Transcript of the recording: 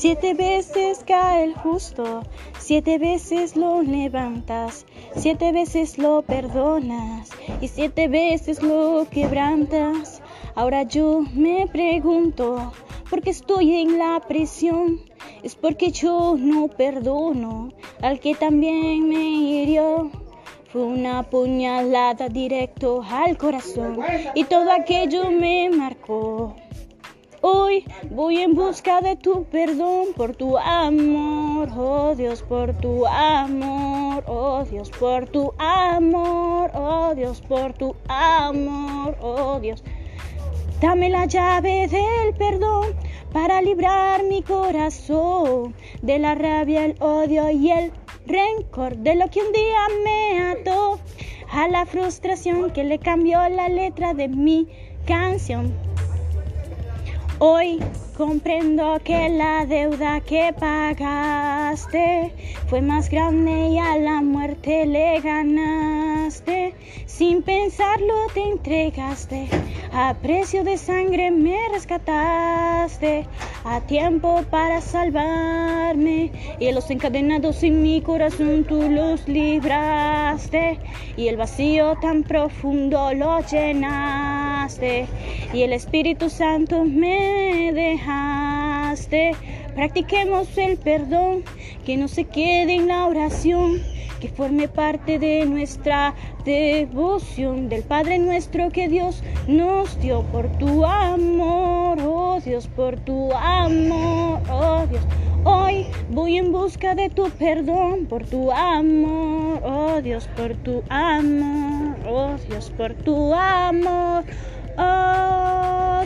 Siete veces cae el justo, siete veces lo levantas, siete veces lo perdonas y siete veces lo quebrantas. Ahora yo me pregunto, ¿por qué estoy en la prisión? Es porque yo no perdono al que también me hirió. Fue una puñalada directo al corazón y todo aquello me marcó. Hoy voy en busca de tu perdón por tu amor, oh Dios, por tu amor, oh Dios, por tu amor, oh Dios, por tu amor, oh Dios. Dame la llave del perdón para librar mi corazón de la rabia, el odio y el rencor de lo que un día me ató a la frustración que le cambió la letra de mi canción. Hoy comprendo que la deuda que pagaste fue más grande y a la muerte le ganaste. Sin pensarlo te entregaste, a precio de sangre me rescataste, a tiempo para salvarme. Y a los encadenados en mi corazón tú los libraste, y el vacío tan profundo lo llenaste, y el Espíritu Santo me dejaste. Practiquemos el perdón, que no se quede en la oración que forme parte de nuestra devoción del Padre nuestro que Dios nos dio por tu amor, oh Dios, por tu amor, oh Dios. Hoy voy en busca de tu perdón por tu amor, oh Dios, por tu amor, oh Dios, por tu amor, oh